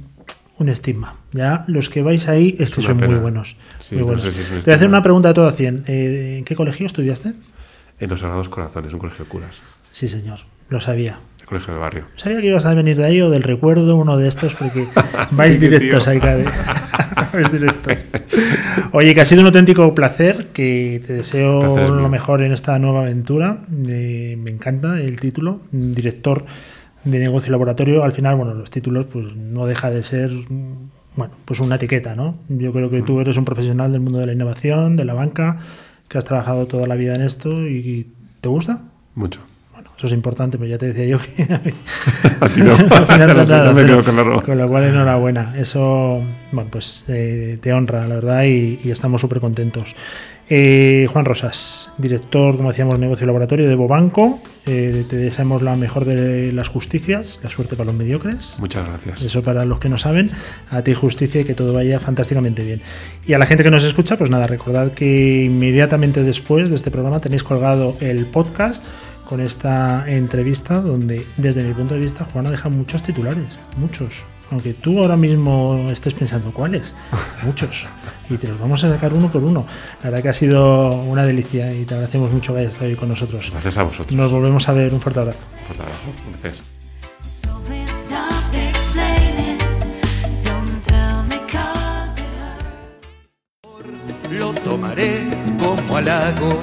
un estigma. Ya los que vais ahí es, que son muy buenos. Sí, muy no buenos. sé si es un Te voy a hacer una pregunta de todo a 100. Eh, ¿En qué colegio estudiaste? En los Sagrados Corazones, un colegio de curas. Sí, señor, lo sabía. El colegio de barrio. Sabía que ibas a venir de ahí o del recuerdo, uno de estos, porque [laughs] vais directos ahí, Cade. [laughs] vais directos. Oye, que ha sido un auténtico placer, que te deseo Placer lo mejor en esta nueva aventura. Eh, me encanta el título, director de negocio y laboratorio. Al final, bueno, los títulos pues no deja de ser, bueno, pues una etiqueta, ¿no? Yo creo que tú eres un profesional del mundo de la innovación, de la banca, que has trabajado toda la vida en esto y ¿te gusta? Mucho. Eso es importante, pero ya te decía yo que [laughs] a mí- [laughs] A ti no. [laughs] al final No no sé, nada, no me quedo con la ropa. con lo cual enhorabuena. Eso, bueno, pues eh, te honra, la verdad, y, y estamos súper contentos. Eh, Juan Rosas, director, como decíamos, negocio y laboratorio de Bobanco. Eh, te deseamos la mejor de las justicias, la suerte para los mediocres. Muchas gracias. Eso para los que no saben, a ti justicia y que todo vaya fantásticamente bien. Y a la gente que nos escucha, pues nada, recordad que inmediatamente después de este programa tenéis colgado el podcast con esta entrevista donde, desde mi punto de vista, Juana deja muchos titulares, muchos. aunque tú ahora mismo estés pensando cuáles, [laughs] muchos, y te los vamos a sacar uno por uno. La verdad que ha sido una delicia y te agradecemos mucho que hayas estado hoy con nosotros. Gracias a vosotros. Nos volvemos a ver, un fuerte abrazo. Un fuerte abrazo. Gracias. Lo tomaré como halago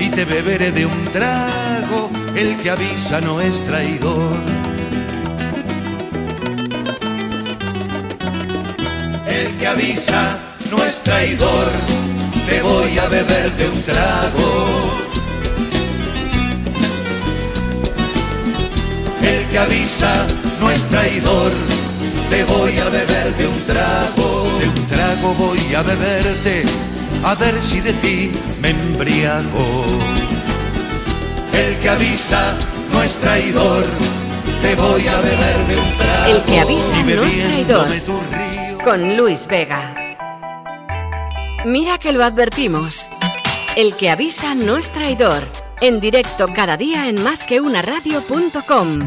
y te beberé de un trago. El que avisa no es traidor. El que avisa no es traidor. Te voy a beber de un trago. El que avisa no es traidor. Te voy a beber de un trago. De un trago voy a beberte. A ver si de ti me embriago. El que avisa no es traidor. Te voy a beber de un trago. El que avisa no es traidor. Con Luis Vega. Mira que lo advertimos. El que avisa no es traidor. En directo cada día en másqueunaradio.com.